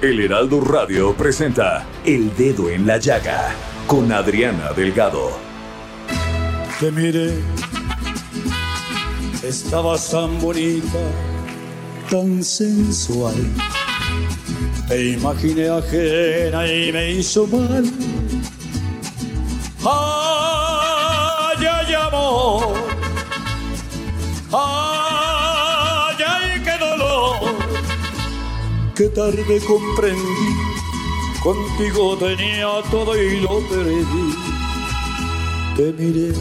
El Heraldo Radio presenta El Dedo en la Llaga con Adriana Delgado. Te miré, estabas tan bonita, tan sensual. Te imaginé ajena y me hizo mal. Ay, ay, amor. Ay, Qué tarde comprendí. Contigo tenía todo y lo perdí. Te miré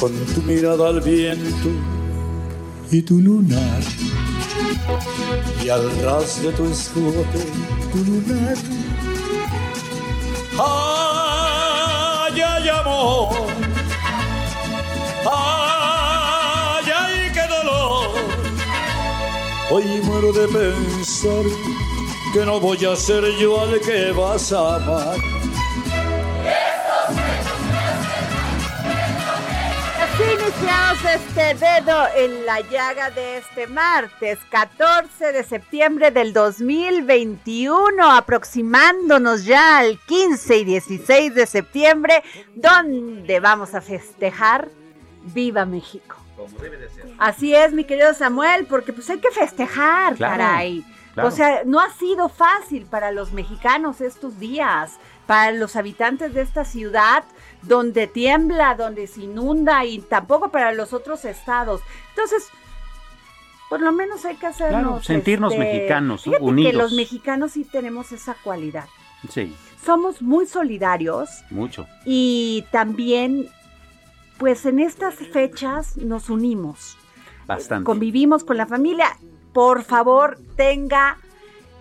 con tu mirada al viento y tu lunar. Y al ras de tu escote, tu lunar. Ay, ay, amor. Ay, Hoy muero de pensar que no voy a ser yo al que vas a amar. Iniciamos este dedo en la llaga de este martes, 14 de septiembre del 2021, aproximándonos ya al 15 y 16 de septiembre, donde vamos a festejar Viva México. Así es, mi querido Samuel, porque pues hay que festejar, Claro, caray. claro. O sea, no ha sido fácil para los mexicanos estos días, para los habitantes de esta ciudad, donde tiembla, donde se inunda y tampoco para los otros estados. Entonces, por lo menos hay que hacernos... Claro, sentirnos mexicanos, fíjate unidos. que los mexicanos sí tenemos esa cualidad. Sí, Somos muy solidarios mucho. y también, pues en estas fechas nos unimos Bastante. convivimos con la familia. Por favor, tenga.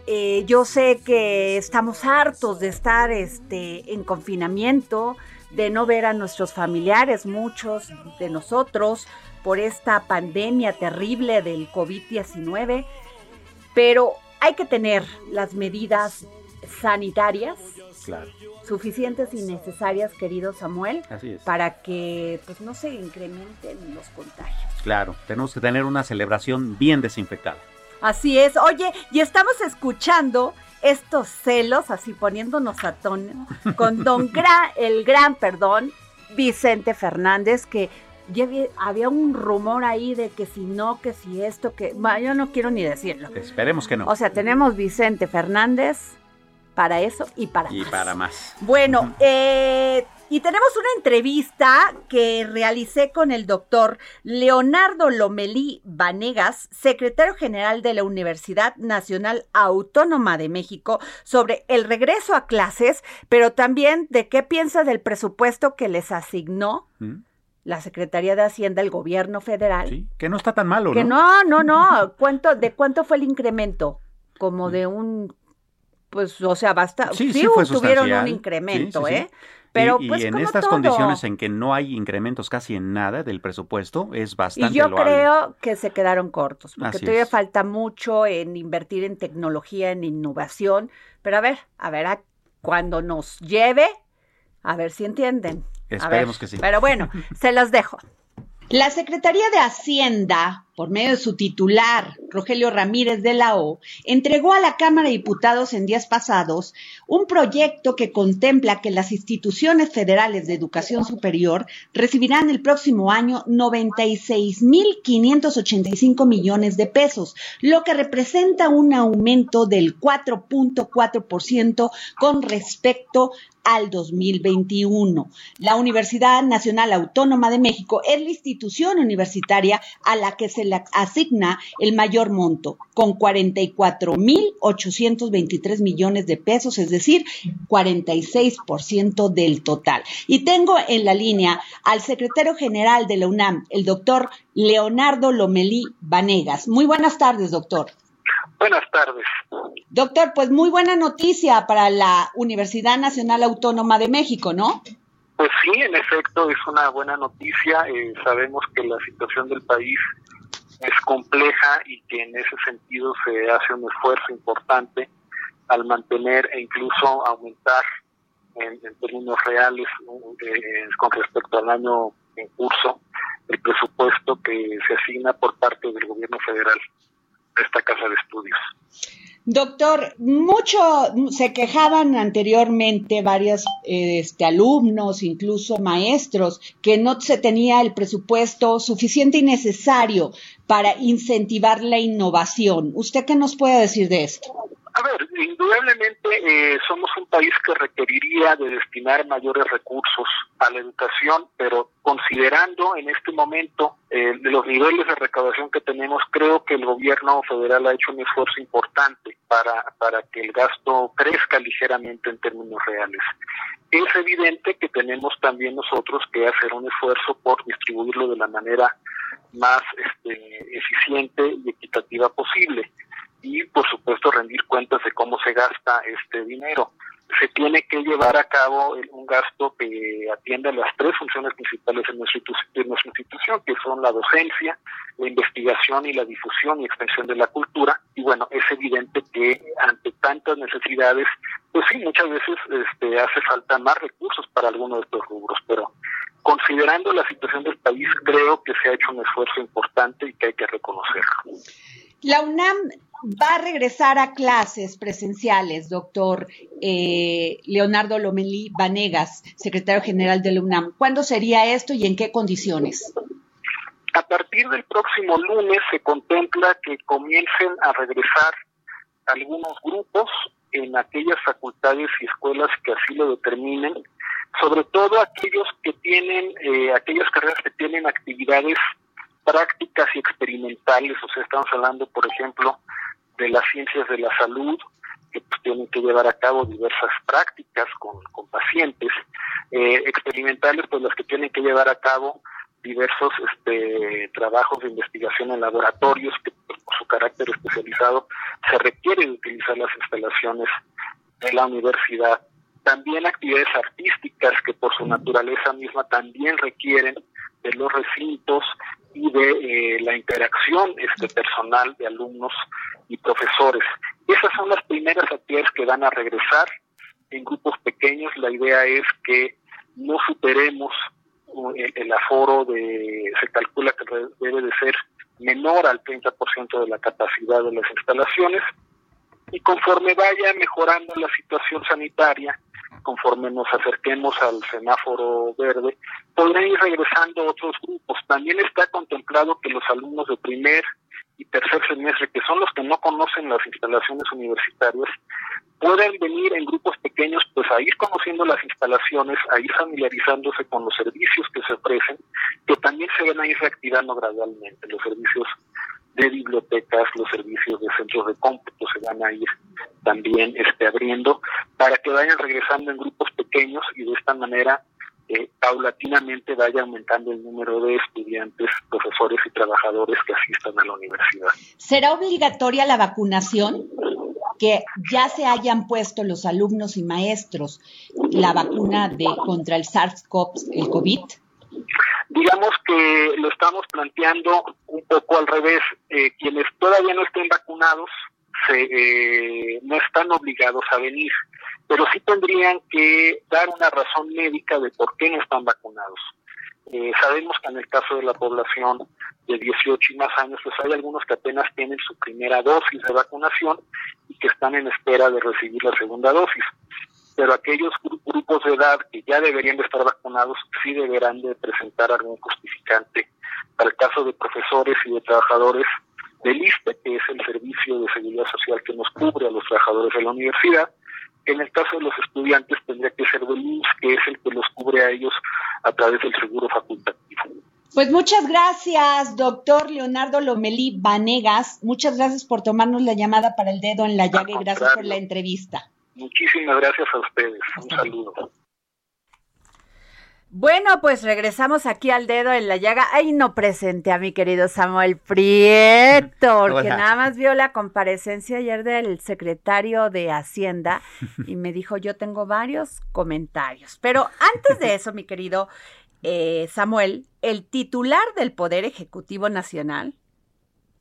eh, yo sé que estamos hartos de estar este, en confinamiento, de no ver a nuestros familiares, muchos de nosotros, por esta pandemia terrible del COVID-19, pero hay que tener las medidas sanitarias Claro, suficientes y necesarias, querido Samuel, así es. para que pues no se incrementen los contagios. Claro, tenemos que tener una celebración bien desinfectada. Así es. Oye, y estamos escuchando estos celos, así poniéndonos a tono, con don Gra- el gran, perdón, Vicente Fernández, que ya había, había un rumor ahí de que si no, que si esto, que... Bueno, yo no quiero ni decirlo. Esperemos que no. O sea, tenemos Vicente Fernández para eso y para y más. para más. Bueno, eh, y tenemos una entrevista que realicé con el doctor Leonardo Lomelí Vanegas, secretario general de la Universidad Nacional Autónoma de México, sobre el regreso a clases, pero también de qué piensa del presupuesto que les asignó ¿Mm? la Secretaría de Hacienda, el gobierno federal. Sí, que no está tan malo, Que ¿no? no, no, no. ¿Cuánto, ¿De cuánto fue el incremento? Como de un, pues, o sea, basta. Sí, Sí, sí fue tuvieron un sustancial. incremento, Sí, sí, sí. ¿eh? Pero y, y pues en como estas todo. condiciones en que no hay incrementos casi en nada del presupuesto, es bastante Y yo loable. creo que se quedaron cortos, porque Así todavía es. falta mucho en invertir en tecnología, en innovación. Pero a ver, a ver, a- cuando nos lleve, a ver si entienden. Esperemos que sí. Pero bueno, se las dejo. La Secretaría de Hacienda, por medio de su titular, Rogelio Ramírez de la O, entregó a la Cámara de Diputados en días pasados un proyecto que contempla que las instituciones federales de educación superior recibirán el próximo año 96.585 millones de pesos, lo que representa un aumento del 4.4% con respecto al 2021. La Universidad Nacional Autónoma de México es la institución universitaria a la que se le asigna el mayor monto, con 44.823 millones de pesos, es decir, 46% del total. Y tengo en la línea al secretario general de la UNAM, el doctor Leonardo Lomelí Vanegas. Muy buenas tardes, doctor. Buenas tardes. Doctor, pues muy buena noticia para la Universidad Nacional Autónoma de México, ¿no? Pues sí, en efecto, es una buena noticia. Eh, sabemos que la situación del país es compleja y que en ese sentido se hace un esfuerzo importante al mantener e incluso aumentar en, términos reales eh, con respecto al año en curso el presupuesto que se asigna por parte del gobierno federal esta casa de estudios. Doctor, mucho se quejaban anteriormente varios este, alumnos, incluso maestros, que no se tenía el presupuesto suficiente y necesario para incentivar la innovación. ¿Usted qué nos puede decir de esto? A ver, indudablemente eh, somos un país que requeriría de destinar mayores recursos a la educación, pero considerando en este momento eh, los niveles de recaudación que tenemos, creo que el gobierno federal ha hecho un esfuerzo importante para, para que el gasto crezca ligeramente en términos reales. Es evidente que tenemos también nosotros que hacer un esfuerzo por distribuirlo de la manera más este, eficiente y equitativa posible y por supuesto rendir cuentas de cómo se gasta este dinero. Se tiene que llevar a cabo un gasto que atienda las tres funciones principales de nuestra, institución, que son la docencia, la investigación y la difusión y extensión de la cultura. Y bueno, es evidente que ante tantas necesidades, pues sí, muchas veces este, hace falta más recursos para algunos de estos rubros, pero considerando la situación del país, creo que se ha hecho un esfuerzo importante y que hay que reconocerlo. La UNAM va a regresar a clases presenciales, doctor eh, Leonardo Lomelí Vanegas, secretario general de la UNAM. ¿Cuándo sería esto y en qué condiciones? A partir del próximo lunes se contempla que comiencen a regresar algunos grupos en aquellas facultades y escuelas que así lo determinen, sobre todo aquellos que tienen, eh, aquellas carreras que tienen actividades prácticas y experimentales, o sea, estamos hablando, por ejemplo, de las ciencias de la salud, que pues, tienen que llevar a cabo diversas prácticas con, con pacientes, eh, experimentales, pues las que tienen que llevar a cabo diversos este, trabajos de investigación en laboratorios que pues, por su carácter especializado se requiere utilizar las instalaciones de la universidad. También actividades artísticas que por su naturaleza misma también requieren de los recintos y de eh, la interacción este personal de alumnos y profesores. Esas son las primeras actividades que van a regresar en grupos pequeños. La idea es que no superemos uh, el, aforo de, se calcula que debe de ser menor al 30% de la capacidad de las instalaciones y conforme vaya mejorando la situación sanitaria, conforme nos acerquemos al semáforo verde, podrán ir regresando otros grupos. También está contemplado que los alumnos de primer y tercer semestre, que son los que no conocen las instalaciones universitarias, pueden venir en grupos pequeños pues a ir conociendo las instalaciones, a ir familiarizándose con los servicios que se ofrecen, que también se van a ir reactivando gradualmente. Los servicios de bibliotecas, los servicios de centros de cómputo se van a ir también este, abriendo para que vayan regresando en grupos pequeños y de esta manera eh, paulatinamente vaya aumentando el número de estudiantes, profesores y trabajadores que asistan a la universidad. ¿Será obligatoria la vacunación? Que ya se hayan puesto los alumnos y maestros la vacuna de contra el SARS-CoV, el COVID? Digamos que lo estamos planteando un poco al revés. Eh, quienes todavía no estén vacunados se, eh, no están obligados a venir. pero sí tendrían que dar una razón médica de por qué no están vacunados. Eh, sabemos que en el caso de la población de 18 y más años, pues hay algunos que apenas tienen su primera dosis de vacunación y que están en espera de recibir la segunda dosis. Pero aquellos grupos de edad que ya deberían de estar vacunados sí deberán de presentar algún justificante. Para el caso de profesores y de trabajadores del ISPE, que es el Servicio de Seguridad Social que nos cubre a los trabajadores de la universidad, en el caso de los estudiantes tendría que ser del IMSS, que es el que los cubre a ellos a través del seguro facultativo. Pues muchas gracias, doctor Leonardo Lomelí Vanegas. Muchas gracias por tomarnos la llamada para el dedo en la llaga y gracias por la entrevista. Muchísimas gracias a ustedes. Un saludo. Bueno, pues regresamos aquí al dedo en la llaga. Ay, no presente a mi querido Samuel Prieto, porque nada más vio la comparecencia ayer del secretario de Hacienda y me dijo, yo tengo varios comentarios. Pero antes de eso, mi querido eh, Samuel, el titular del Poder Ejecutivo Nacional,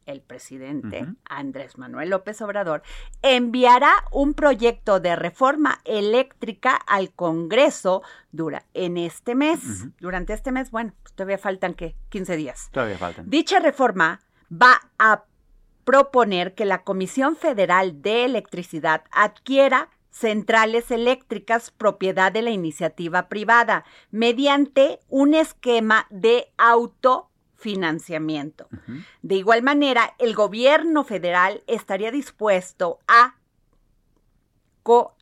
el presidente Andrés Manuel López Obrador enviará un proyecto de reforma eléctrica al Congreso dura en este mes. Durante este mes, bueno, pues todavía faltan que 15 días. Todavía faltan. Dicha reforma va a proponer que la Comisión Federal de Electricidad adquiera centrales eléctricas propiedad de la iniciativa privada mediante un esquema de auto financiamiento. De igual manera, el gobierno federal estaría dispuesto a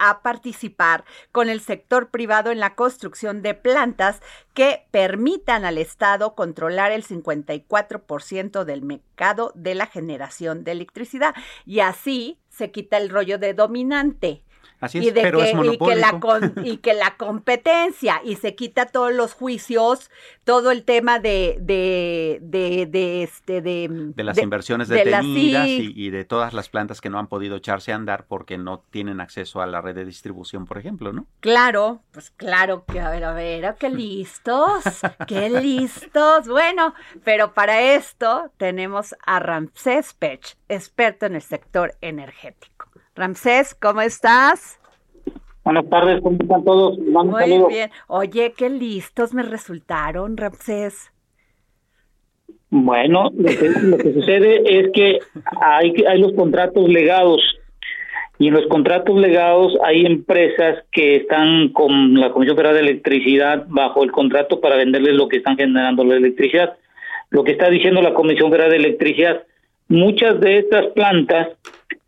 a participar con el sector privado en la construcción de plantas que permitan al Estado controlar el 54% del mercado de la generación de electricidad. Y así se quita el rollo de dominante y pero que, Y que, la y que la competencia, y se quita todos los juicios, todo el tema de, de, de, este, de, de las inversiones detenidas y, y, de todas las plantas que no han podido echarse a andar porque no tienen acceso a la red de distribución, por ejemplo, ¿no? Claro, pues claro que, a ver, a ver, qué listos, qué listos. Bueno, pero para esto tenemos a Ramsés Pech, experto en el sector energético. Ramsés, ¿cómo estás? Buenas tardes, ¿cómo están todos? Muy bien. Oye, qué listos me resultaron, Ramsés. Bueno, lo que, sucede es que hay, hay los contratos legados y en los contratos legados hay empresas que están con la Comisión Federal de Electricidad bajo el contrato para venderles lo que están generando la electricidad. Lo que está diciendo la Comisión Federal de Electricidad, muchas de estas plantas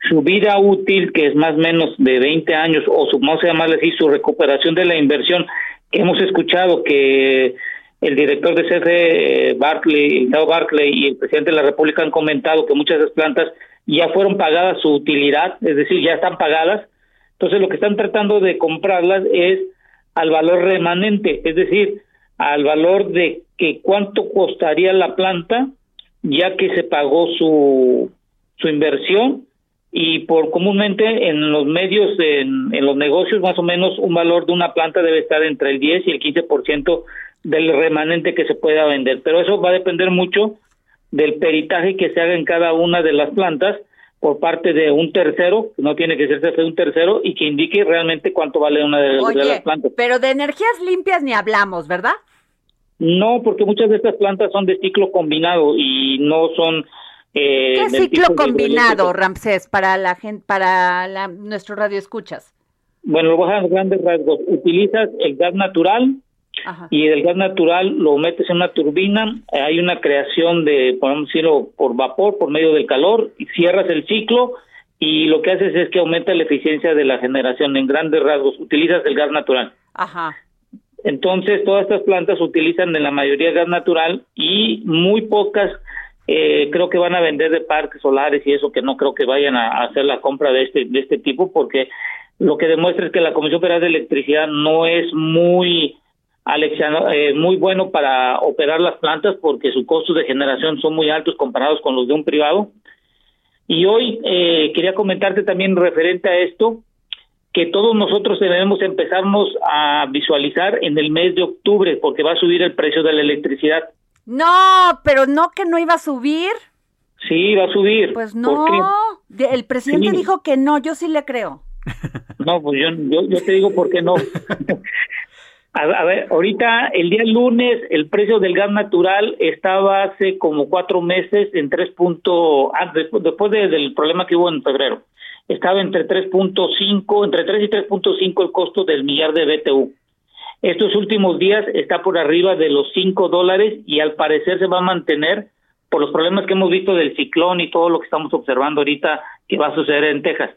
su vida útil, que es más o menos de 20 años, o su, vamos a llamarle así, su recuperación de la inversión, hemos escuchado que el director de CFE, Barclay, Barclay y el presidente de la República han comentado que muchas de esas plantas ya fueron pagadas su utilidad, es decir, ya están pagadas. Entonces lo que están tratando de comprarlas es al valor remanente, es decir, al valor de que cuánto costaría la planta ya que se pagó su, su inversión y por comúnmente en los medios, en, en, los negocios, más o menos un valor de una planta debe estar entre el 10 y el 15% del remanente que se pueda vender. Pero eso va a depender mucho del peritaje que se haga en cada una de las plantas por parte de un tercero, no tiene que ser de un tercero, y que indique realmente cuánto vale una de, de las plantas. Pero de energías limpias ni hablamos, ¿verdad? No, porque muchas de estas plantas son de ciclo combinado y no son eh, ¿Qué ciclo combinado, Ramsés, para la gente, para la, nuestro radio escuchas? Bueno, lo bajas grandes rasgos. Utilizas el gas natural y el gas natural lo metes en una turbina. Hay una creación de, podemos decirlo, por vapor, por medio del calor, y cierras el ciclo y lo que haces es que aumenta la eficiencia de la generación en grandes rasgos. Utilizas el gas natural. Ajá. Entonces, todas estas plantas utilizan en la mayoría gas natural y muy pocas eh, creo que van a vender de parques solares y eso que no creo que vayan a, hacer la compra de este de este tipo porque lo que demuestra es que la Comisión Federal de Electricidad no es muy eh, muy bueno para operar las plantas porque sus costos de generación son muy altos comparados con los de un privado. Y hoy eh, quería comentarte también referente a esto que todos nosotros debemos empezarnos a visualizar en el mes de octubre porque va a subir el precio de la electricidad. No, pero no que no iba a subir. Sí, va a subir. Pues no. El presidente dijo que no, yo sí le creo. No, pues yo, yo, yo te digo por qué no. A, ver, ahorita el día lunes el precio del gas natural estaba hace como cuatro meses en 3. Ah, después, del problema que hubo en febrero. Estaba entre 3.5, entre 3 y 3.5 el costo del millar de BTU. Estos últimos días está por arriba de los 5 dólares y al parecer se va a mantener por los problemas que hemos visto del ciclón y todo lo que estamos observando ahorita que va a suceder en Texas.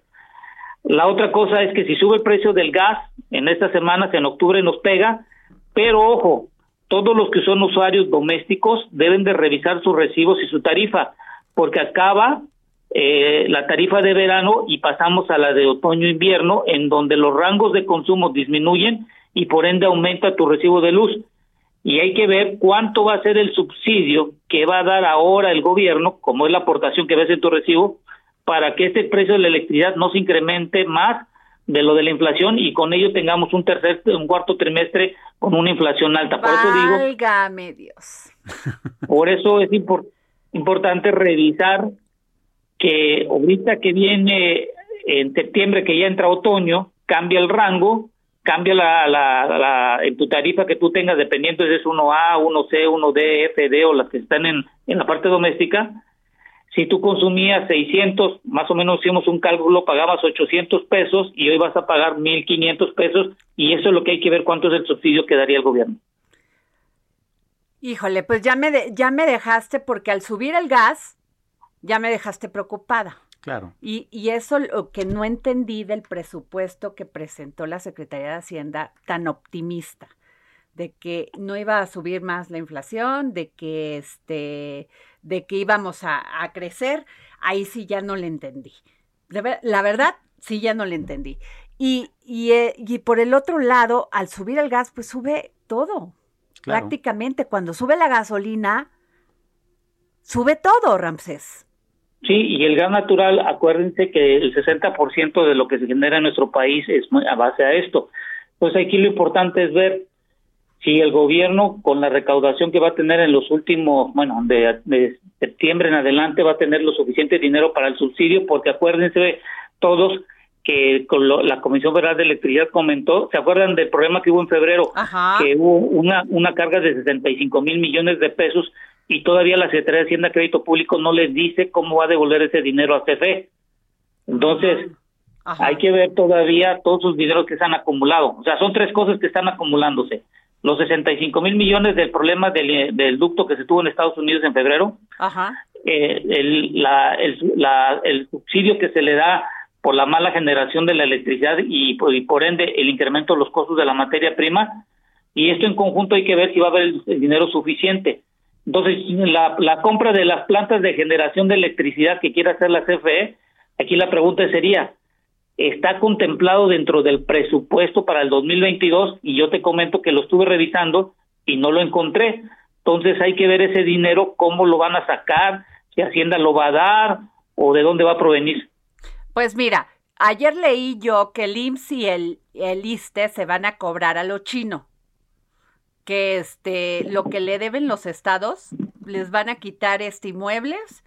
La otra cosa es que si sube el precio del gas en estas semanas, en octubre nos pega, pero ojo, todos los que son usuarios domésticos deben de revisar sus recibos y su tarifa, porque acaba eh, la tarifa de verano y pasamos a la de otoño-invierno, en donde los rangos de consumo disminuyen y por ende aumenta tu recibo de luz. Y hay que ver cuánto va a ser el subsidio que va a dar ahora el gobierno, como es la aportación que ves en tu recibo, para que este precio de la electricidad no se incremente más de lo de la inflación y con ello tengamos un tercer, un cuarto trimestre con una inflación alta. Por eso digo. Dios. Por eso es importante revisar que ahorita que viene en septiembre, que ya entra otoño, cambia el rango, cambia la, la, la, en tu tarifa que tú tengas, dependiendo si es 1A, 1C, 1D, FD o las que están en, en la parte doméstica, si tú consumías 600, más o menos hicimos un cálculo, pagabas 800 pesos y hoy vas a pagar 1.500 pesos y eso es lo que hay que ver cuánto es el subsidio que daría el gobierno. Híjole, pues ya me, ya me dejaste porque al subir el gas, ya me dejaste preocupada. Claro. Y, y eso lo que no entendí del presupuesto que presentó la Secretaría de Hacienda tan optimista de que no iba a subir más la inflación, de que este, de que íbamos a, crecer, ahí sí ya no le entendí. La, verdad, sí ya no le entendí. Y, y, eh, y, por el otro lado, al subir el gas, pues sube todo. Prácticamente cuando sube la gasolina, sube todo, Ramsés. Sí, y el gas natural, acuérdense que el 60% de lo que se genera en nuestro país es a base a esto. Pues aquí lo importante es ver si el gobierno con la recaudación que va a tener en los últimos, bueno, de, septiembre en adelante va a tener lo suficiente dinero para el subsidio, porque acuérdense todos que con la Comisión Federal de Electricidad comentó, ¿se acuerdan del problema que hubo en febrero? Que hubo una, una carga de 65 mil millones de pesos y todavía la Secretaría de Hacienda Crédito Público no les dice cómo va a devolver ese dinero a CFE. Entonces, hay que ver todavía todos los dineros que se han acumulado. O sea, son tres cosas que están acumulándose los 65 mil millones del problema del, del, ducto que se tuvo en Estados Unidos en febrero, eh, el, la, el, subsidio que se le da por la mala generación de la electricidad y, por ende el incremento de los costos de la materia prima, y esto en conjunto hay que ver si va a haber el, dinero suficiente. Entonces, la, la compra de las plantas de generación de electricidad que quiere hacer la CFE, aquí la pregunta sería, está contemplado dentro del presupuesto para el 2022 y yo te comento que lo estuve revisando y no lo encontré. Entonces hay que ver ese dinero, cómo lo van a sacar, si Hacienda lo va a dar o de dónde va a provenir. Pues mira, ayer leí yo que el IMSS y el, el ISTE se van a cobrar a lo chino, que este, lo que le deben los estados, les van a quitar este inmuebles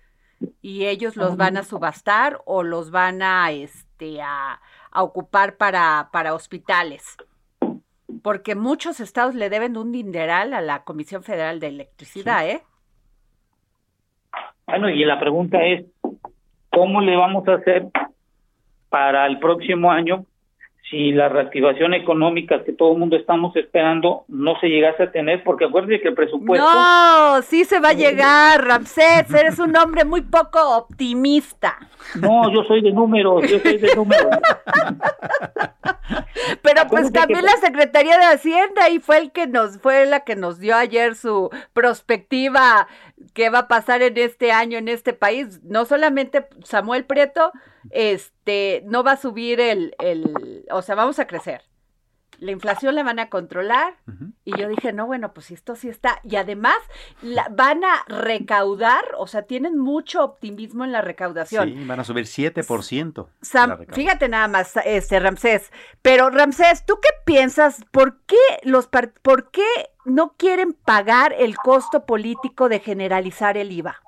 y ellos los van a subastar o los van a, este, a, ocupar para, para hospitales. Porque muchos estados le deben un dineral a la Comisión Federal de Electricidad, ¿eh? Bueno, y la pregunta es, ¿cómo le vamos a hacer para el próximo año si la reactivación económica que todo el mundo estamos esperando no se llegase a tener, porque acuérdense que el presupuesto... No, sí se va a llegar, Ramsés, eres un hombre muy poco optimista. No, yo soy de números, yo soy de números. Pero pues también la Secretaría de Hacienda y fue el que nos fue la que nos dio ayer su perspectiva qué va a pasar en este año en este país. No solamente Samuel Prieto, este, no va a subir el, el, o sea, vamos a crecer. La inflación la van a controlar. Y yo dije, no, bueno, pues esto sí está. Y además la, van a recaudar, o sea, tienen mucho optimismo en la recaudación. Sí, van a subir 7%. fíjate nada más, este Ramsés. Pero Ramsés, ¿tú qué piensas? ¿Por qué los por qué no quieren pagar el costo político de generalizar el IVA?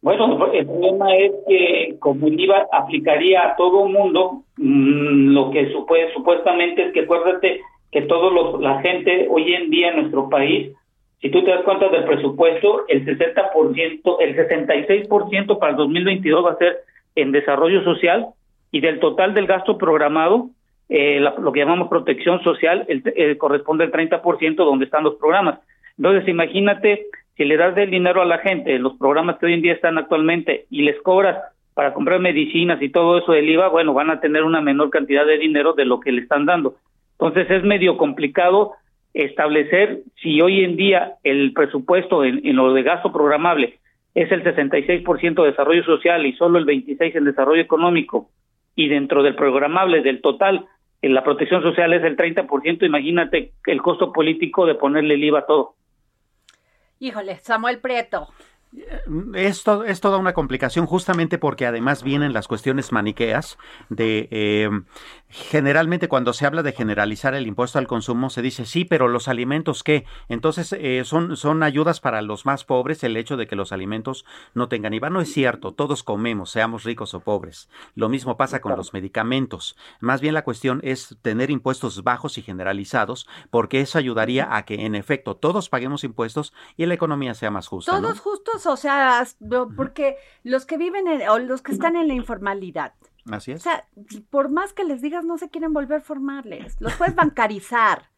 Bueno, el problema es que como el IVA aplicaría a todo mundo, mm, lo que supuestamente es que acuérdate que todo la gente hoy en día en nuestro país, si tú te das cuenta del presupuesto, el 60%, el 66% para el 2022 va a ser en desarrollo social y del total del gasto programado, eh, lo que llamamos protección social, el, eh, corresponde al 30% donde están los programas. Entonces, imagínate si le das el dinero a la gente, los programas que hoy en día están actualmente, y les cobras para comprar medicinas y todo eso del IVA, bueno, van a tener una menor cantidad de dinero de lo que le están dando. Entonces es medio complicado establecer si hoy en día el presupuesto en, lo de gasto programable es el 66% de desarrollo social y solo el 26% en desarrollo económico y dentro del programable del total en la protección social es el 30%, imagínate el costo político de ponerle el IVA a todo. Híjole, Samuel Prieto. Esto es toda una complicación justamente porque además vienen las cuestiones maniqueas de eh, generalmente cuando se habla de generalizar el impuesto al consumo se dice sí, pero los alimentos qué? Entonces eh, son, son ayudas para los más pobres el hecho de que los alimentos no tengan IVA. No es cierto, todos comemos, seamos ricos o pobres. Lo mismo pasa con los medicamentos. Más bien la cuestión es tener impuestos bajos y generalizados porque eso ayudaría a que en efecto todos paguemos impuestos y la economía sea más justa. Todos justos o sea, porque los que viven o los que están en la informalidad. Así es. O sea, por más que les digas, no se quieren volver formales. Los puedes bancarizar.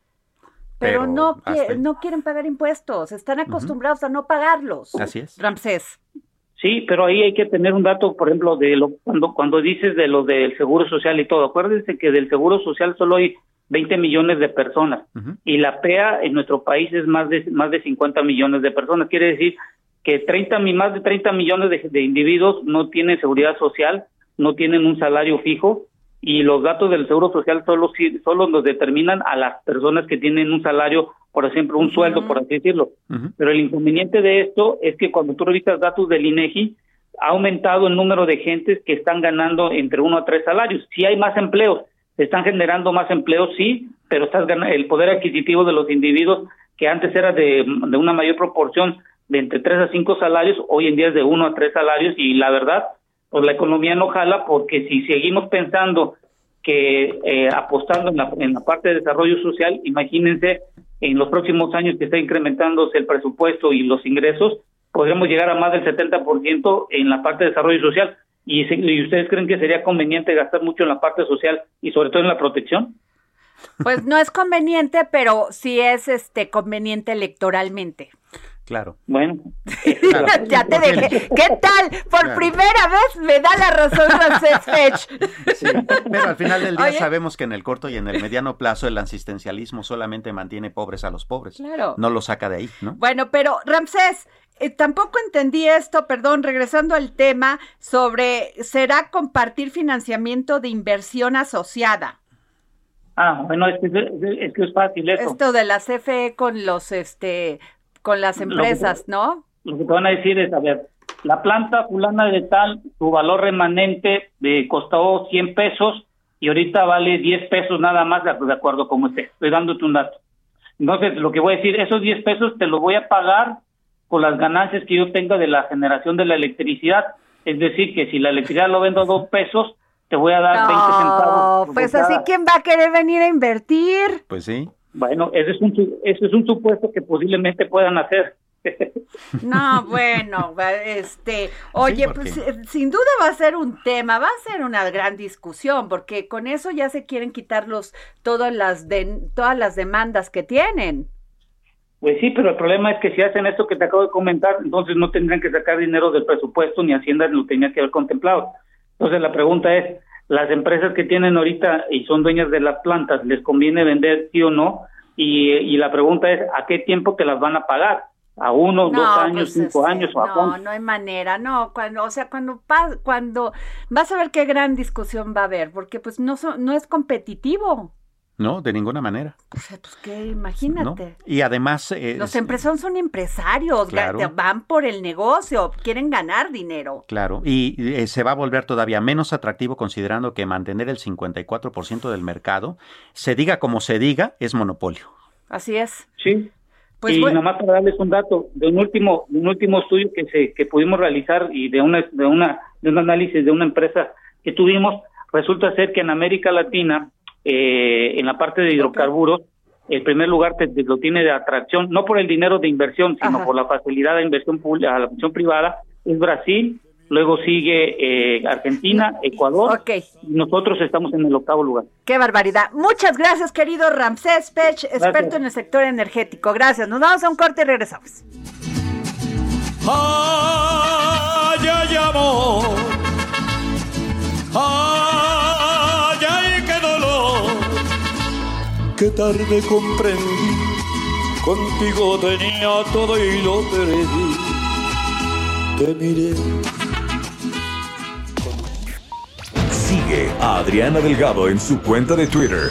pero, no, no quieren pagar impuestos, están acostumbrados a no pagarlos. Así es. Ramsés. Sí, pero ahí hay que tener un dato, por ejemplo, de lo cuando cuando dices de lo del seguro social y todo. Acuérdense que del seguro social solo hay 20 millones de personas y la PEA en nuestro país es más de más de 50 millones de personas. Quiere decir que 30, más de 30 millones de, individuos no tienen seguridad social, no tienen un salario fijo y los datos del Seguro Social solo, solo nos determinan a las personas que tienen un salario, por ejemplo, un sueldo, por así decirlo. Pero el inconveniente de esto es que cuando tú revisas datos del INEGI, ha aumentado el número de gentes que están ganando entre uno a tres salarios. Si hay más empleos, se están generando más empleos, sí, pero estás el poder adquisitivo de los individuos que antes era de, de una mayor proporción de entre tres a cinco salarios, hoy en día es de uno a tres salarios y la verdad, pues la economía no jala porque si seguimos pensando que eh, apostando en la, en la parte de desarrollo social, imagínense en los próximos años que está incrementándose el presupuesto y los ingresos, podríamos llegar a más del 70% en la parte de desarrollo social. ¿Y, ¿Y ustedes creen que sería conveniente gastar mucho en la parte social y sobre todo en la protección? Pues no es conveniente, pero sí es este conveniente electoralmente. Claro. Bueno. ya te dejé. ¿Qué tal? Por primera vez me da la razón Francés Sí, pero al final del día sabemos que en el corto y en el mediano plazo el asistencialismo solamente mantiene pobres a los pobres. Claro. No lo saca de ahí, ¿no? Bueno, pero Ramsés, eh, tampoco entendí esto, perdón, regresando al tema sobre, ¿será compartir financiamiento de inversión asociada? Ah, bueno, es que es, que es fácil eso. Esto de la CFE con los, este, con las empresas, ¿no? Lo que te van a decir es, a ver, la planta fulana de tal, su valor remanente de, costó 100 pesos y ahorita vale 10 pesos nada más de, acuerdo como esté. Estoy dándote un dato. Entonces, lo que voy a decir, esos 10 pesos te los voy a pagar con las ganancias que yo tenga de la generación de la electricidad. Es decir, que si la electricidad lo vendo a 2 pesos, te voy a dar 20 centavos. Pues así, ¿quién va a querer venir a invertir? Pues sí. Bueno, ese es un, ese es un supuesto que posiblemente puedan hacer. No, bueno, este, oye, pues eh, sin duda va a ser un tema, va a ser una gran discusión, porque con eso ya se quieren quitar los, todas las de, todas las demandas que tienen. Pues sí, pero el problema es que si hacen esto que te acabo de comentar, entonces no tendrían que sacar dinero del presupuesto ni Hacienda lo tenía que haber contemplado. Entonces la pregunta es, las empresas que tienen ahorita y son dueñas de las plantas, ¿les conviene vender sí o no? Y, la pregunta es, ¿a qué tiempo te las van a pagar? ¿A uno, dos años, pues, cinco este, años? O no, no hay manera, no, cuando, o sea, cuando, cuando vas a ver qué gran discusión va a haber, porque pues no, no es competitivo. No, de ninguna manera. Pues, pues que imagínate. Y además... Eh, Los empresarios son empresarios, van por el negocio, quieren ganar dinero. Claro, y eh, se va a volver todavía menos atractivo considerando que mantener el 54% del mercado, se diga como se diga, es monopolio. Así es. Sí. Pues y nomás para darles un dato de un último un último estudio que se que pudimos realizar y de una de una de un análisis de una empresa que tuvimos resulta ser que en América Latina eh, en la parte de hidrocarburos el primer lugar te, lo tiene de atracción no por el dinero de inversión sino por la facilidad de inversión pública a la inversión privada es Brasil luego sigue eh, Argentina, Ecuador. Ok. nosotros estamos en el octavo lugar. Qué barbaridad. Muchas gracias, querido Ramsés Pech, experto en el sector energético. Gracias. Nos vamos a un corte y regresamos. Ay, ay, amor. Ay, Qué tarde comprendí. Contigo tenía todo y lo perdí. Te miré Sigue a Adriana Delgado en su cuenta de Twitter,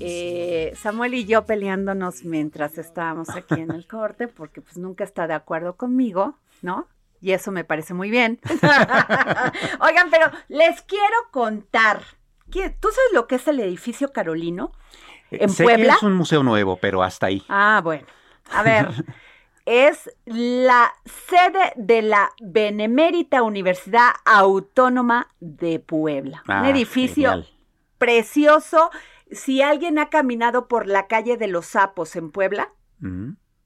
Eh, Samuel y yo peleándonos mientras estábamos aquí en el corte, porque pues nunca está de acuerdo conmigo, ¿no? Y eso me parece muy bien. Oigan, pero les quiero contar. ¿Tú sabes lo que es el edificio Carolino? Eh, en Puebla. es un museo nuevo, pero hasta ahí. Ah, bueno. A ver. es la sede de la Benemérita Universidad Autónoma de Puebla. un ah, edificio precioso. Si alguien ha caminado por la calle de los Sapos en Puebla,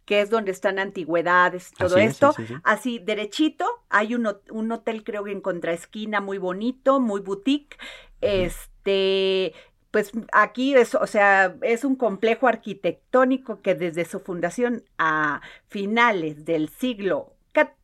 que es donde están antigüedades, todo esto, así derechito, hay un, un, hotel creo que en contraesquina muy bonito, muy boutique, este, pues aquí es, o sea, es un complejo arquitectónico que desde su fundación a finales del siglo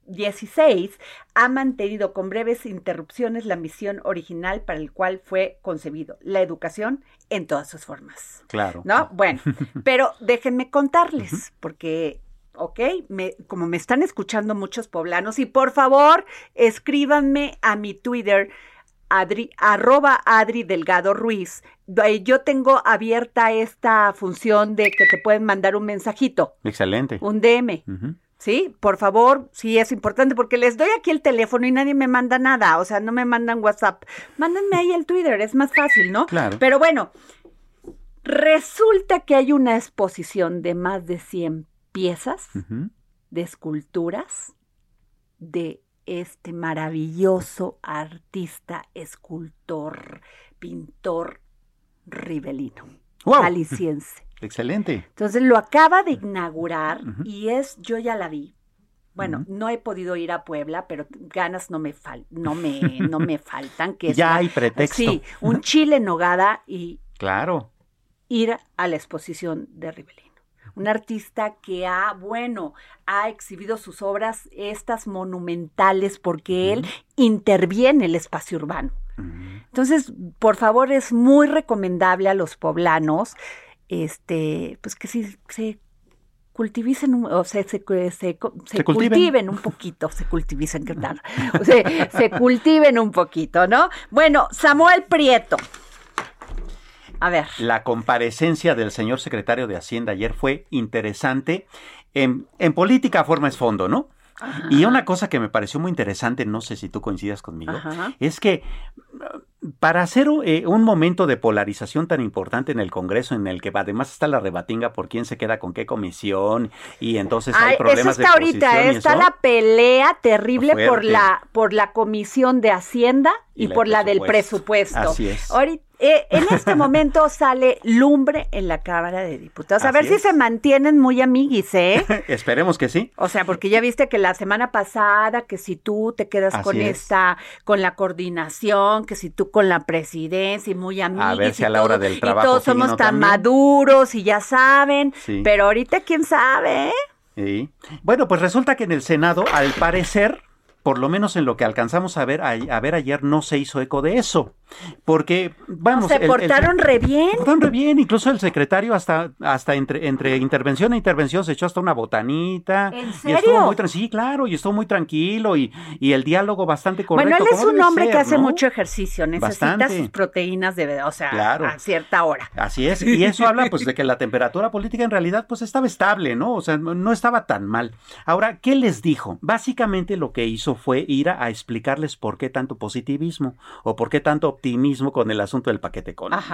XVI ha mantenido con breves interrupciones la misión original para el cual fue concebido, la educación en todas sus formas. Claro. ¿No? Bueno, pero déjenme contarles, porque ¿ok? Me, como me están escuchando muchos poblanos, y por favor, escríbanme a mi Twitter, Adri, arroba Adri Delgado Ruiz. Yo tengo abierta esta función de que te pueden mandar un mensajito. Excelente. Un DM. Sí, por favor, sí es importante porque les doy aquí el teléfono y nadie me manda nada, o sea, no me mandan WhatsApp. Mándenme ahí el Twitter, es más fácil, ¿no? Claro. Pero bueno, resulta que hay una exposición de más de 100 piezas de esculturas de este maravilloso artista, escultor, pintor ribelino, wow. Excelente. Entonces lo acaba de inaugurar y es, yo ya la vi. Bueno, no he podido ir a Puebla, pero ganas no me fal no me no me faltan que ya hay pretexto. Sí, un chile nogada y Claro. Ir a la exposición de Ribelino un artista que ha, bueno, ha exhibido sus obras, estas monumentales, porque él interviene en el espacio urbano. Entonces, por favor, es muy recomendable a los poblanos, este, pues que si se cultivicen, o sea, se, se, cultiven. un poquito, se cultivicen, ¿qué tal? O sea, se cultiven un poquito, ¿no? Bueno, Samuel Prieto. A ver. La comparecencia del señor secretario de Hacienda ayer fue interesante. En, política forma es fondo, ¿no? Y una cosa que me pareció muy interesante, no sé si tú coincidas conmigo, es que para hacer eh, un momento de polarización tan importante en el Congreso, en el que además está la rebatinga por quién se queda con qué comisión y entonces hay problemas eso está ahorita, está la pelea terrible por la por la comisión de Hacienda y, por la del presupuesto. Así es. Ahorita eh, en este momento sale lumbre en la Cámara de Diputados. A ver si se mantienen muy amiguis, ¿eh? Esperemos que sí. O sea, porque ya viste que la semana pasada, que si tú te quedas con esta, con la coordinación, que si tú con la presidencia y muy amiguis. A ver si a la hora del trabajo. Y todos somos tan maduros y ya saben. Pero ahorita, ¿quién sabe? Sí. Bueno, pues resulta que en el Senado, al parecer, por lo menos en lo que alcanzamos a ver, a, ver ayer, no se hizo eco de eso. Porque, vamos. Se portaron re bien. Se portaron re bien. Incluso el secretario, hasta, hasta entre, entre intervención e intervención, se echó hasta una botanita. ¿En serio? Y estuvo muy, sí, claro, y estuvo muy tranquilo y, y el diálogo bastante correcto. Bueno, él es un hombre que hace mucho ejercicio, necesita sus proteínas de, o sea, a cierta hora. Así es. Y eso habla, pues, de que la temperatura política en realidad, pues, estaba estable, ¿no? O sea, no estaba tan mal. Ahora, ¿qué les dijo? Básicamente lo que hizo fue ir a, explicarles por qué tanto positivismo o por qué tanto optimismo con el asunto del paquete económico.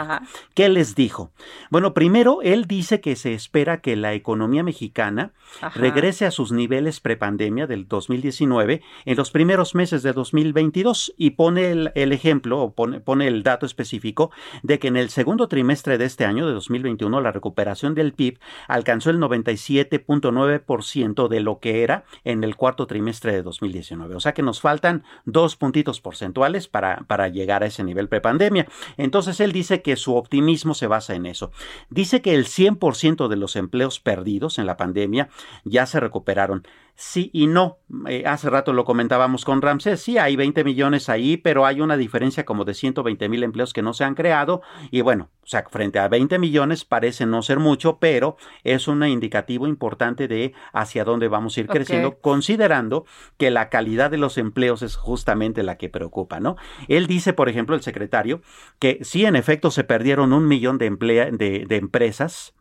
¿Qué les dijo? Bueno, primero, él dice que se espera que la economía mexicana regrese a sus niveles prepandemia del 2019 en los primeros meses de 2022 y pone el, ejemplo o pone, pone el dato específico de que en el segundo trimestre de este año de 2021 la recuperación del PIB alcanzó el 97.9% de lo que era en el cuarto trimestre de 2019. O sea que nos faltan dos puntitos porcentuales para, para llegar a ese nivel prepandemia. Entonces él dice que su optimismo se basa en eso. Dice que el 100% de los empleos perdidos en la pandemia ya se recuperaron sí y no. Eh, hace rato lo comentábamos con Ramsés, sí, hay 20 millones ahí, pero hay una diferencia como de 120 mil empleos que no se han creado y bueno, o sea, frente a 20 millones parece no ser mucho, pero es un indicativo importante de hacia dónde vamos a ir creciendo, considerando que la calidad de los empleos es justamente la que preocupa, ¿no? Él dice, por ejemplo, el secretario, que sí, en efecto, se perdieron un millón de, emplea de, de empresas,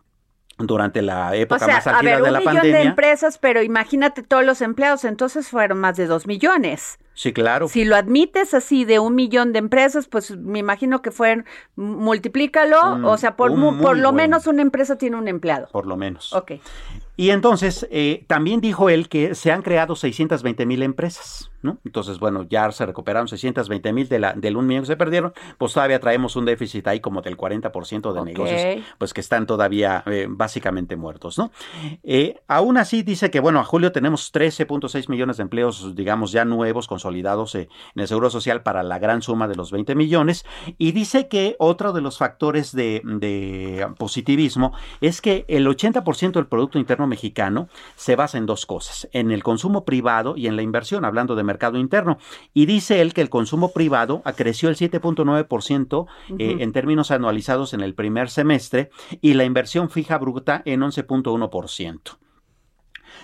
durante la época más álgida de la un millón de empresas, pero imagínate todos los empleados, entonces fueron más de dos millones. Sí, claro. Si lo admites así de un millón de empresas, pues me imagino que fueron, multiplícalo, o sea, por, por lo menos una empresa tiene un empleado. Por lo menos. Ok. Y entonces, eh, también dijo él que se han creado 620 mil empresas, ¿no? Entonces, bueno, ya se recuperaron 620 mil de la, del un millón que se perdieron, pues todavía traemos un déficit ahí como del 40% de negocios, pues que están todavía eh, básicamente muertos, ¿no? Eh, aún así dice que, bueno, a julio tenemos 13.6 millones de empleos, digamos, ya nuevos, consolidados en el Seguro Social para la gran suma de los 20 millones, y dice que otro de los factores de, de positivismo es que el 80% del Producto Interno mexicano se basa en dos cosas, en el consumo privado y en la inversión, hablando de mercado interno. Y dice él que el consumo privado creció el 7.9% eh, en términos anualizados en el primer semestre y la inversión fija bruta en 11.1%.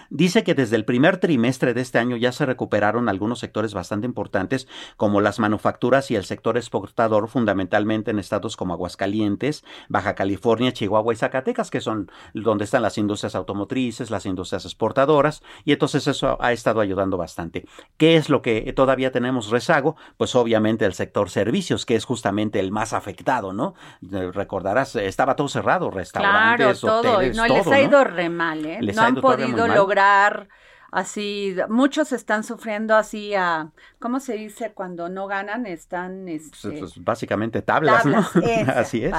Dice que desde el primer trimestre de este año ya se recuperaron algunos sectores bastante importantes, como las manufacturas y el sector exportador, fundamentalmente en estados como Aguascalientes, Baja California, Chihuahua y Zacatecas, que son donde están las industrias automotrices, las industrias exportadoras, y entonces eso ha estado ayudando bastante. ¿Qué es lo que todavía tenemos rezago? Pues obviamente el sector servicios, que es justamente el más afectado, ¿no? Recordarás, estaba todo cerrado, restaurantes, claro, todo. hoteles, no, les ha ido re mal, ¿eh? no han podido lograr llorar, así, muchos están sufriendo así a, ¿cómo se dice cuando no ganan? Están pues, este, pues, básicamente tablas, ¿no? así es.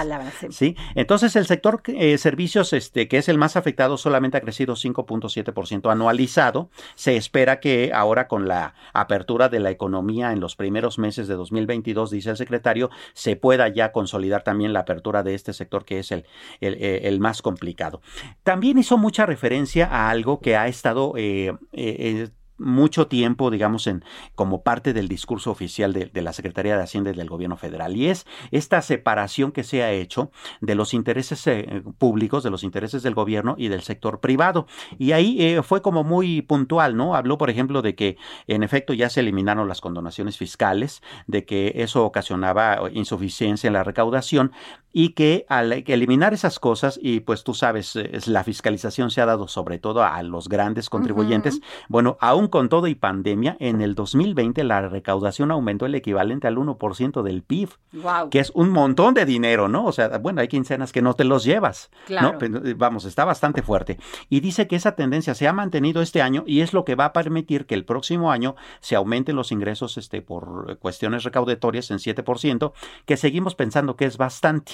sí. Entonces el sector eh, servicios, este, que es el más afectado, solamente ha crecido 5.7% anualizado. Se espera que ahora con la apertura de la economía en los primeros meses de 2022, dice el secretario, se pueda ya consolidar también la apertura de este sector que es el, el, eh, el más complicado. También hizo mucha referencia a algo que ha estado eh, eh, mucho tiempo, digamos, en, como parte del discurso oficial de, la Secretaría de Hacienda y del Gobierno Federal. Y es esta separación que se ha hecho de los intereses eh, públicos, de los intereses del gobierno y del sector privado. Y ahí eh, fue como muy puntual, ¿no? Habló, por ejemplo, de que en efecto ya se eliminaron las condonaciones fiscales, de que eso ocasionaba insuficiencia en la recaudación y que al eliminar esas cosas, y pues tú sabes, la fiscalización se ha dado sobre todo a los grandes contribuyentes, bueno, aún con todo y pandemia, en el 2020 la recaudación aumentó el equivalente al 1% del PIB, que es un montón de dinero, ¿no? O sea, bueno, hay quincenas que no te los llevas, ¿no? Eh, vamos, está bastante fuerte. Y dice que esa tendencia se ha mantenido este año y es lo que va a permitir que el próximo año se aumenten los ingresos este, por cuestiones recaudatorias en 7%, que seguimos pensando que es bastante.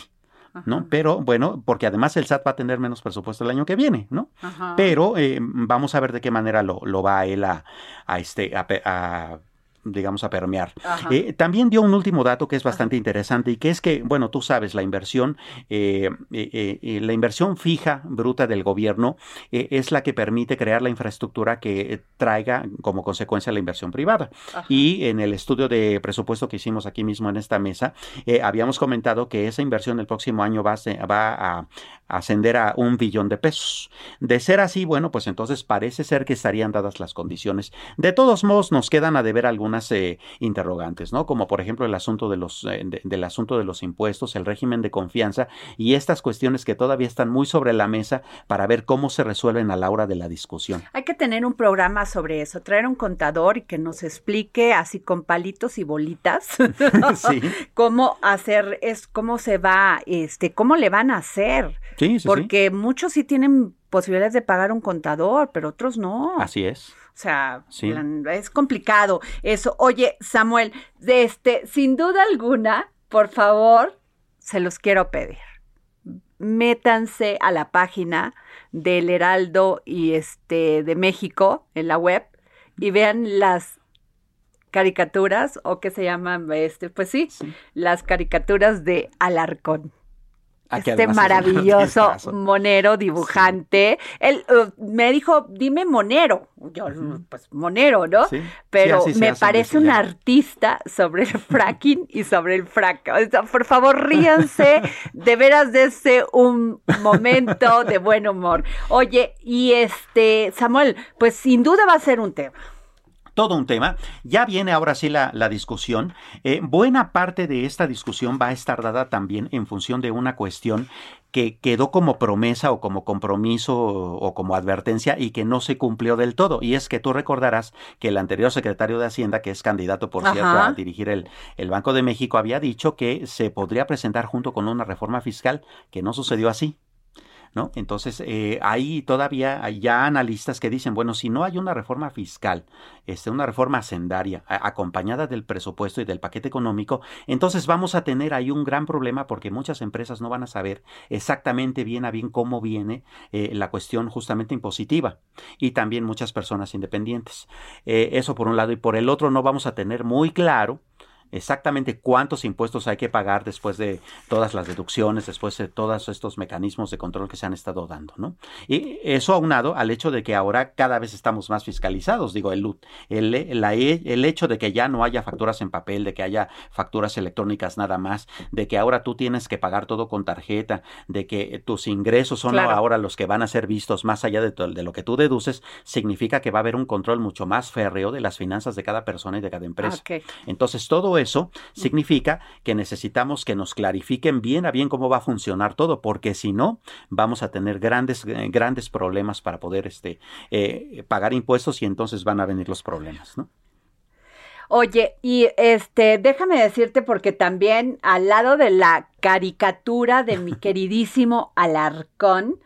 ¿No? Pero bueno, porque además el SAT va a tener menos presupuesto el año que viene, ¿no? Pero eh, vamos a ver de qué manera lo, lo va él a, a este, a digamos, a permear. Eh, también dio un último dato que es bastante interesante y que es que, bueno, tú sabes, la inversión, eh, eh, la inversión fija bruta del gobierno es la que permite crear la infraestructura que traiga como consecuencia la inversión privada. Y en el estudio de presupuesto que hicimos aquí mismo en esta mesa, habíamos comentado que esa inversión el próximo año va, va a, ascender a un billón de pesos. De ser así, bueno, pues entonces parece ser que estarían dadas las condiciones. De todos modos, nos quedan a deber algunas eh, interrogantes, ¿no? Como por ejemplo el asunto de los, eh, del asunto de los impuestos, el régimen de confianza y estas cuestiones que todavía están muy sobre la mesa para ver cómo se resuelven a la hora de la discusión. Hay que tener un programa sobre eso, traer un contador y que nos explique así con palitos y bolitas cómo hacer es cómo se va este cómo le van a hacer porque muchos sí tienen posibilidades de pagar un contador, pero otros no. Así es. O sea, es complicado eso. Oye, Samuel, de este, sin duda alguna, por favor, se los quiero pedir. Métanse a la página del Heraldo y este de México en la web y vean las caricaturas o que se llaman este, pues sí. las caricaturas de Alarcón este maravilloso monero dibujante. Él uh, me dijo, dime monero. Yo, pues monero, ¿no? Pero me parece un artista sobre el fracking y sobre el frac. por favor, ríanse de veras de ese un momento de buen humor. Oye, y este, Samuel, pues sin duda va a ser un tema todo un tema. Ya viene ahora sí la, discusión. Eh, buena parte de esta discusión va a estar dada también en función de una cuestión que quedó como promesa o como compromiso o como advertencia y que no se cumplió del todo. Y es que tú recordarás que el anterior secretario de Hacienda, que es candidato, por cierto, a dirigir el, el Banco de México, había dicho que se podría presentar junto con una reforma fiscal, que no sucedió así. ¿No? Entonces, eh, hay todavía ya analistas que dicen, bueno, si no hay una reforma fiscal, este, una reforma hacendaria acompañada del presupuesto y del paquete económico, entonces vamos a tener ahí un gran problema porque muchas empresas no van a saber exactamente bien a bien cómo viene eh, la cuestión justamente impositiva y también muchas personas independientes. Eh, eso por un lado y por el otro no vamos a tener muy claro exactamente cuántos impuestos hay que pagar después de todas las deducciones, después de todos estos mecanismos de control que se han estado dando, ¿no? Y eso aunado al hecho de que ahora cada vez estamos más fiscalizados, digo, el, el, el hecho de que ya no haya facturas en papel, de que haya facturas electrónicas nada más, de que ahora tú tienes que pagar todo con tarjeta, de que tus ingresos son ahora los que van a ser vistos más allá de, de lo que tú deduces, significa que va a haber un control mucho más férreo de las finanzas de cada persona y de cada empresa. Entonces, todo eso significa que necesitamos que nos clarifiquen bien a bien cómo va a funcionar todo, porque si no, vamos a tener grandes, eh, grandes problemas para poder este, eh, pagar impuestos y entonces van a venir los problemas, ¿no? Oye, y este, déjame decirte porque también al lado de la caricatura de mi queridísimo Alarcón,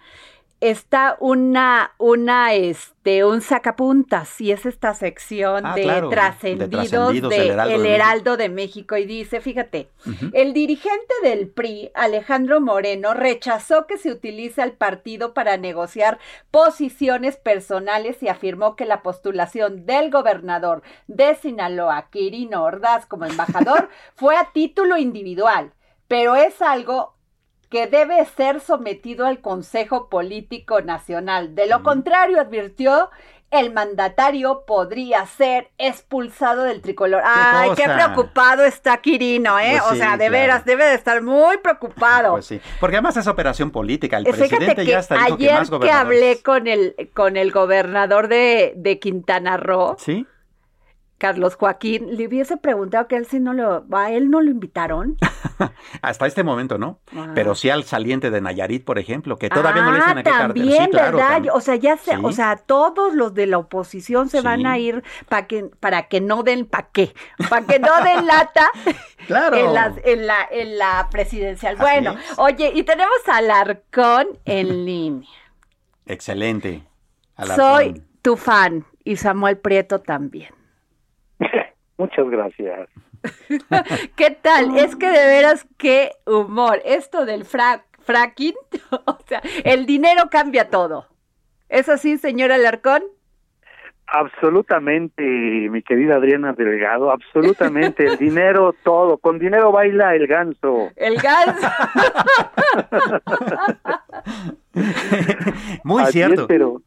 está una, una, este, un sacapuntas y es esta sección ah, de, trascendidos de, El Heraldo de México. Y dice, fíjate, el dirigente del PRI, Alejandro Moreno, rechazó que se utilice al partido para negociar posiciones personales y afirmó que la postulación del gobernador de Sinaloa, Quirino Ordaz, como embajador, fue a título individual pero es algo que debe ser sometido al Consejo Político Nacional. De lo contrario, advirtió, el mandatario podría ser expulsado del tricolor. Ay, qué preocupado está Quirino, ¿eh? Pues o sea, de veras, debe de estar muy preocupado. Pues sí, porque además es operación política. El presidente ya está dijo ayer que más que hablé con el, con el gobernador de, de Quintana Roo. Sí Carlos Joaquín, le hubiese preguntado que él si no lo, a él no lo invitaron. Hasta este momento, ¿no? Pero sí al saliente de Nayarit, por ejemplo, que todavía no le dicen a qué también, sí, claro, ¿verdad? O sea, ya se, o sea, todos los de la oposición se van a ir para que, para que no den, ¿para qué? Para que no den lata claro. en, en, la, en la presidencial. bueno, oye, y tenemos a Alarcón en línea. Excelente. Soy tu fan y Samuel Prieto también. Muchas gracias. ¿Qué tal? Es que de veras, qué humor. Esto del fracking, o sea, el dinero cambia todo. ¿Es así, señora Alarcón? Absolutamente, mi querida Adriana Delgado, absolutamente. El dinero, todo. Con dinero baila el ganso. El ganso. Muy cierto. pero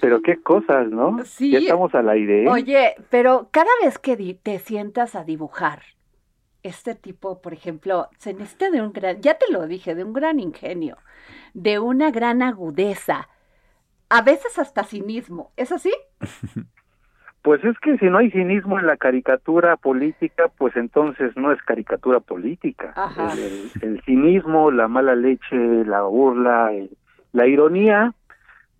pero qué cosas, ¿no? Sí. Ya estamos al aire. Oye, pero cada vez que te sientas a dibujar, este tipo, por ejemplo, se necesita de un gran, ya te lo dije, de un gran ingenio, de una gran agudeza, a veces hasta cinismo, ¿es así? Pues es que si no hay cinismo en la caricatura política, pues entonces no es caricatura política. El, cinismo, la mala leche, la burla, la ironía,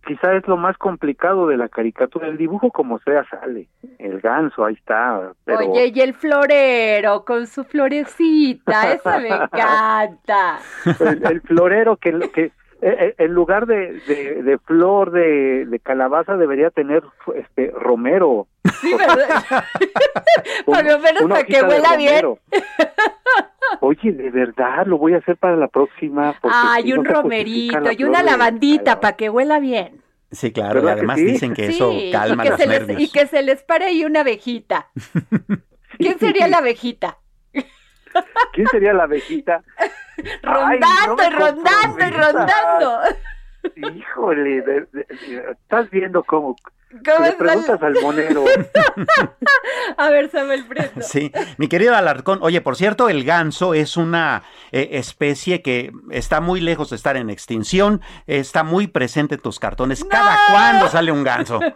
quizá es lo más complicado de la caricatura. El dibujo como sea sale. El ganso, ahí está. Oye, y el florero con su florecita, esa me encanta. El, florero que, que eh, eh, en lugar de, de, flor de, de, calabaza debería tener este romero. Sí, ¿verdad? Por lo menos para que huela bien. Oye, de verdad, lo voy a hacer para la próxima. Ay, un romerito y una lavandita para que huela bien. Sí, claro, y además dicen que eso calma y que los nervios. y que se les pare ahí una abejita. ¿Quién sería la abejita? ¿Quién sería la abejita? rondando, y rondando, y rondando. Híjole, estás viendo cómo le preguntas al monero. a ver, Samuel Preto. Sí, mi querido Alarcón. Oye, por cierto, el ganso es una eh, especie que está muy lejos de estar en extinción. Está muy presente en tus cartones. ¿Cada cuándo sale un ganso?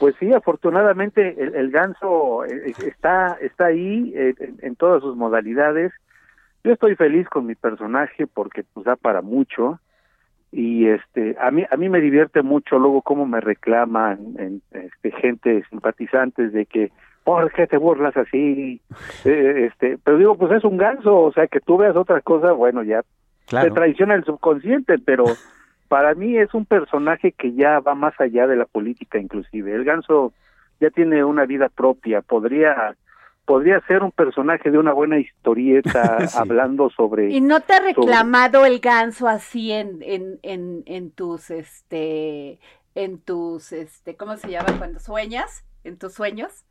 Pues sí, afortunadamente el, ganso eh, está, está ahí eh, en, todas sus modalidades. Yo estoy feliz con mi personaje porque pues da para mucho y este a mí a mí me divierte mucho luego cómo me reclaman en, este, gente simpatizantes de que por qué te burlas así eh, este pero digo pues es un ganso o sea que tú veas otra cosa bueno ya te traiciona el subconsciente pero para mí es un personaje que ya va más allá de la política inclusive. El ganso ya tiene una vida propia podría podría ser un personaje de una buena historieta hablando sobre... ¿Y no te ha reclamado el ganso así en, en, en, en tus, este, en tus, este, ¿cómo se llama cuando sueñas? ¿En tus sueños?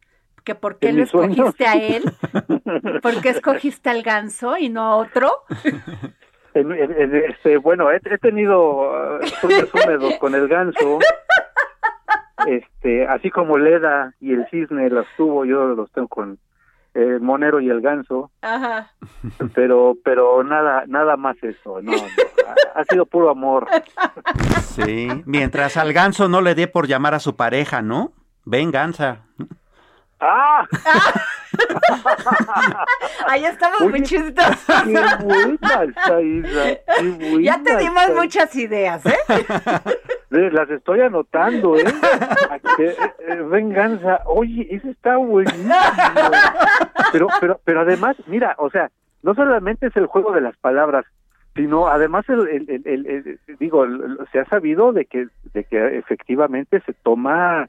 que por qué lo escogiste a él, por qué escogiste al ganso y no a otro. este, bueno, he, tenido uh, húmedos con el ganso, este, así como Leda y el cisne las tuvo, yo los tengo con el monero y el ganso. Ajá. Pero, pero nada, nada más eso, no, ha, sido puro amor. Sí, mientras al ganso no le dé por llamar a su pareja, ¿no? Venganza. ¡Ah! Ahí estamos muy chistosos. Ya te dimos muchas ideas, ¿eh? Las estoy anotando, ¿eh? eh, eh venganza. Oye, eso está buenísimo. Pero, pero, pero además, mira, o sea, no solamente es el juego de las palabras, sino además el, el, el, digo se ha sabido de que de que efectivamente se toma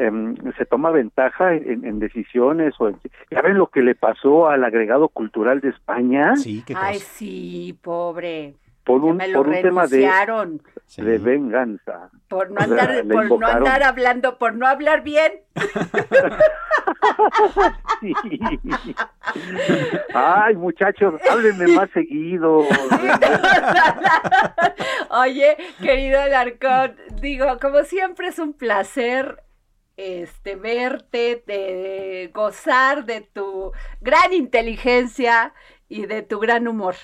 em, em, se toma ventaja en, decisiones o ya ven lo que le pasó al agregado cultural de España. Sí ay sí pobre. Por un, por un tema de, de venganza. Por no andar, por no andar hablando, por no hablar bien. Ay, muchachos, háblenme más seguido. Oye, querido Alarcón, digo, como siempre es un placer este verte, de gozar de tu gran inteligencia y de tu gran humor.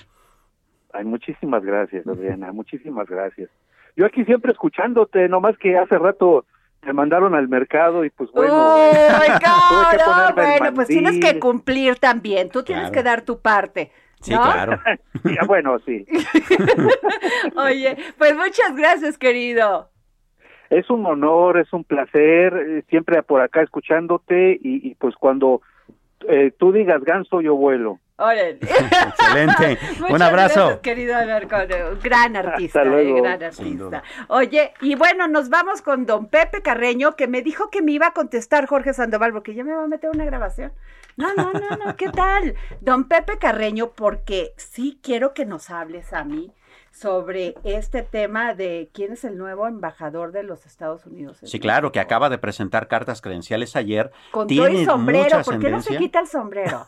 Ay, muchísimas gracias, Adriana, muchísimas gracias. Yo aquí siempre escuchándote, nomás que hace rato me mandaron al mercado y pues bueno, Uy, tuve que no, bueno, pues tienes que cumplir también. Tú tienes Claro. que dar tu parte. Sí, ¿no? claro. Ya, bueno, sí. Oye, pues muchas gracias, querido. Es un honor, es un placer, eh, siempre por acá escuchándote y, y pues cuando eh, tú digas ganso, yo vuelo. Órale. Excelente. Un abrazo. gracias, querido Alarcón. Gran artista, Hasta luego. eh, gran artista. Oye, y bueno, nos vamos con don Pepe Carreño, que me dijo que me iba a contestar Jorge Sandoval, porque ya me va a meter una grabación. No, no, no, no, ¿qué tal? Don Pepe Carreño, porque sí quiero que nos hables a mí sobre este tema de quién es el nuevo embajador de los Estados Unidos. Sí, claro, que acaba de presentar cartas credenciales ayer. Con todo y sombrero, ¿por qué no se quita el sombrero?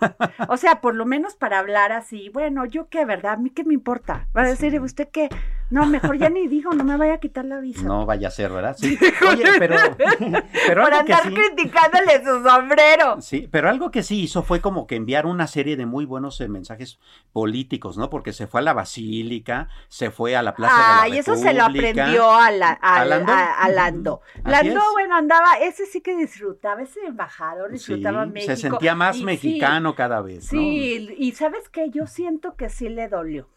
O sea, por lo menos para hablar así, bueno, yo qué, ¿verdad? A mí qué me importa. Va a decir, ¿usted qué? No, mejor ya ni digo, no me vaya a quitar la visa. No vaya a ser, ¿verdad? Sí. Oye, pero, pero por andar sí, criticándole su sombrero. sí, pero algo que sí hizo fue como que enviar una serie de muy buenos eh, mensajes políticos, ¿no? Porque se fue a la basílica, se fue a la plaza de la Ay, eso se lo República. aprendió a, la, a, ¿A Lando? a- a Lando. Bueno, andaba, ese sí que disfrutaba, ese embajador Sí, disfrutaba México. se sentía más Y sí, mexicano cada vez, ¿no? Sí, y sabes qué, yo siento que sí le dolió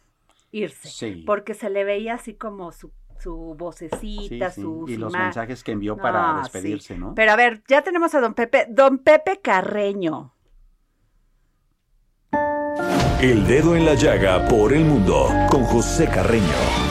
irse, Sí. porque se le veía así como su, su Sí, vocecita, sí, su... Y los mensajes que envió para despedirse, sí. ¿no? Pero a ver, ya tenemos a don Pepe, don Pepe Carreño. El dedo en la llaga por el mundo con José Carreño.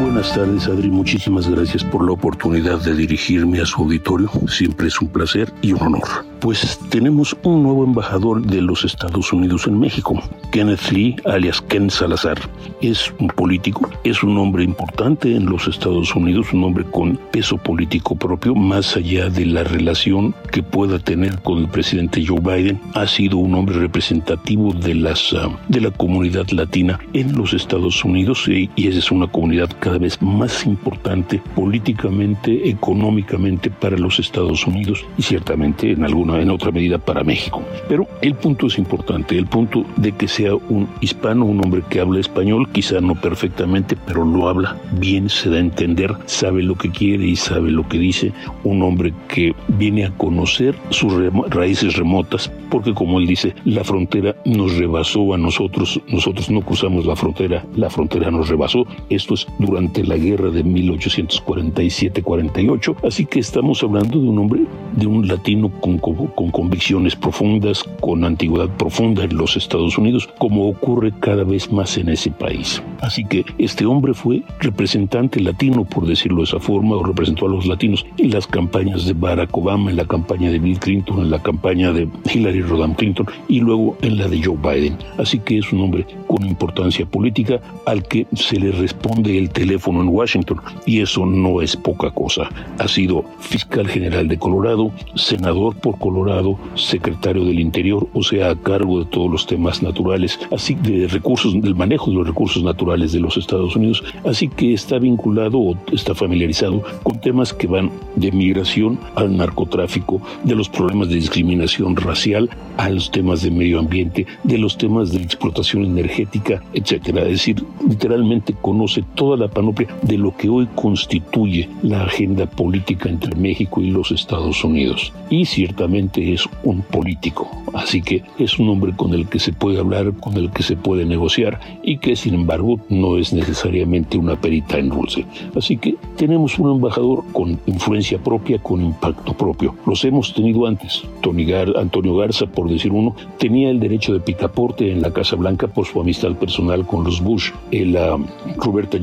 Buenas tardes, Adri. Muchísimas gracias por la oportunidad de dirigirme a su auditorio. Siempre es un placer y un honor. Pues tenemos un nuevo embajador de los Estados Unidos en México, Kenneth Lee, alias Ken Salazar. Es un político, es un hombre importante en los Estados Unidos, un hombre con peso político propio, más allá de la relación que pueda tener con el presidente Joe Biden. Ha sido un hombre representativo de, las, ah, de la comunidad latina en los Estados Unidos y, y esa es una comunidad cada vez más importante políticamente, económicamente para los Estados Unidos y ciertamente en alguna en otra medida para México. Pero el punto es importante, el punto de que sea un hispano, un hombre que habla español, quizá no perfectamente, pero lo habla bien, se da a entender, sabe lo que quiere y sabe lo que dice, un hombre que viene a conocer sus raíces remotas, porque como él dice, la frontera nos rebasó a nosotros, nosotros no cruzamos la frontera, la frontera nos rebasó, esto es durante la guerra de 1847-48, así que estamos hablando de un hombre, de un latino con, con convicciones profundas, con antigüedad profunda en los Estados Unidos, como ocurre cada vez más en ese país. Así que este hombre fue representante latino, por decirlo de esa forma, o representó a los latinos en las campañas de Barack Obama, en la campaña de Bill Clinton, en la campaña de Hillary Rodham Clinton y luego en la de Joe Biden. Así que es un hombre con importancia política al que se le responde el teléfono en Washington y eso no es poca cosa. Ha sido fiscal general de Colorado, senador por Colorado, secretario del Interior, o sea, a cargo de todos los temas naturales, así de recursos, del manejo de los recursos naturales de los Estados Unidos, así que está vinculado o está familiarizado con temas que van de migración al narcotráfico, de los problemas de discriminación racial a los temas de medio ambiente, de los temas de explotación energética, etcétera. Es decir, literalmente conoce toda la panoplia de lo que hoy constituye la agenda política entre México y los Estados Unidos. Y ciertamente es un político, así que es un hombre con el que se puede hablar, con el que se puede negociar y que sin embargo no es necesariamente una perita en dulce. Así que tenemos un embajador con influencia propia, con impacto propio. Los hemos tenido antes. Tony Gar Antonio Garza, por decir uno, tenía el derecho de picaporte en la Casa Blanca por su amistad personal con los Bush. El, uh, Roberta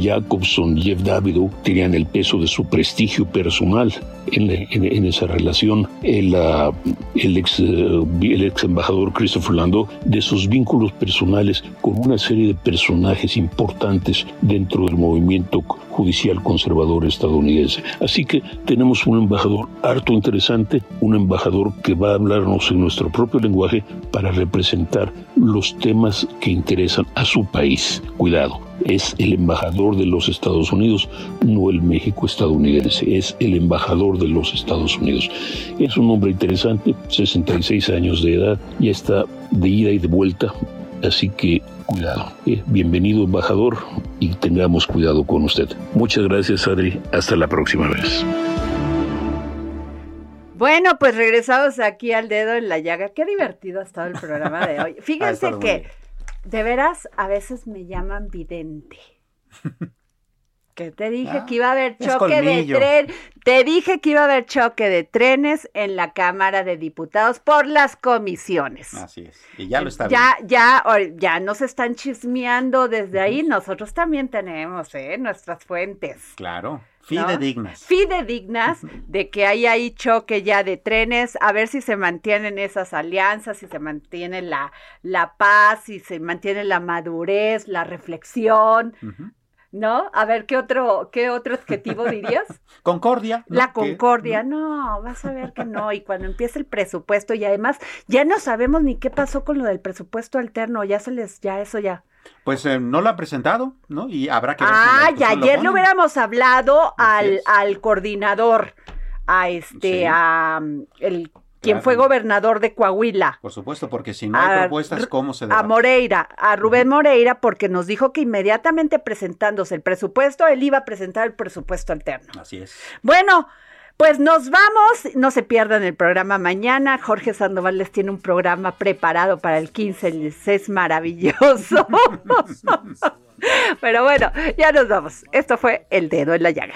Jacobson, Jeff Davido tenían el peso de su prestigio personal en, esa relación. El, uh, el, ex, uh, el ex embajador Christopher Landau de sus vínculos personales con una serie de personajes importantes dentro del movimiento judicial conservador estadounidense. Así que tenemos un embajador harto interesante, un embajador que va a hablarnos en nuestro propio lenguaje para representar los temas que interesan a su país. Cuidado, es el embajador de los Estados Unidos, no el México estadounidense, es el embajador de los Estados Unidos. Es un hombre interesante, 66 años de edad, ya está de ida y de vuelta, así que cuidado. Eh, bienvenido embajador y tengamos cuidado con usted. Muchas gracias Adri, hasta la próxima vez. Bueno, pues regresamos aquí al dedo en la llaga. Qué divertido ha estado el programa de hoy. Fíjense que, de veras, a veces me llaman vidente. Que te dije Ah, que iba a haber choque de tren. Te dije que iba a haber choque de trenes en la Cámara de Diputados por las comisiones. Así es. Y ya lo está ya, ya, ya nos están chismeando desde ahí. Nosotros también tenemos, ¿eh? Nuestras fuentes. Claro. ¿No? Fidedignas. Fidedignas de que hay ahí choque ya de trenes, a ver si se mantienen esas alianzas, si se mantiene la, la paz, si se mantiene la madurez, la reflexión. ¿no? A ver, ¿qué otro, qué otro adjetivo dirías? Concordia. ¿no? La concordia, no, vas a ver que no. Y cuando empiece el presupuesto, y además ya no sabemos ni qué pasó con lo del presupuesto alterno, ya se les, ya eso ya. Pues eh, no lo ha presentado, ¿no? Y habrá que ver. si Ah, ya ayer le hubiéramos hablado al, al coordinador, a este, Sí. a um, el quien Claro. fue gobernador de Coahuila. Por supuesto, porque si no hay a propuestas, ¿cómo se A debate? Moreira, a Rubén Moreira, porque nos dijo que inmediatamente presentándose el presupuesto, él iba a presentar el presupuesto alterno. Así es. Bueno, pues nos vamos. No se pierdan el programa mañana. Jorge Sandoval les tiene un programa preparado para el 15. Les es maravilloso. Pero bueno, ya nos vamos. Esto fue El Dedo en la Llaga.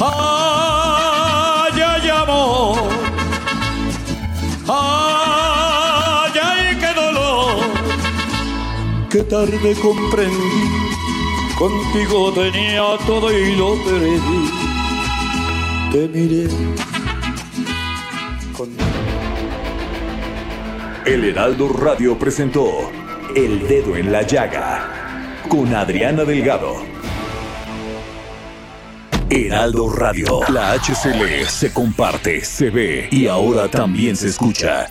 Ay, ay, amor. Ay, ay, qué dolor. Qué tarde comprendí. Contigo tenía todo y lo perdí. Te miré. Con... El Heraldo Radio presentó El Dedo en la Llaga con Adriana Delgado. Heraldo Radio, la HCL se comparte, se ve y ahora también se escucha.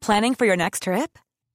Planning for your next trip?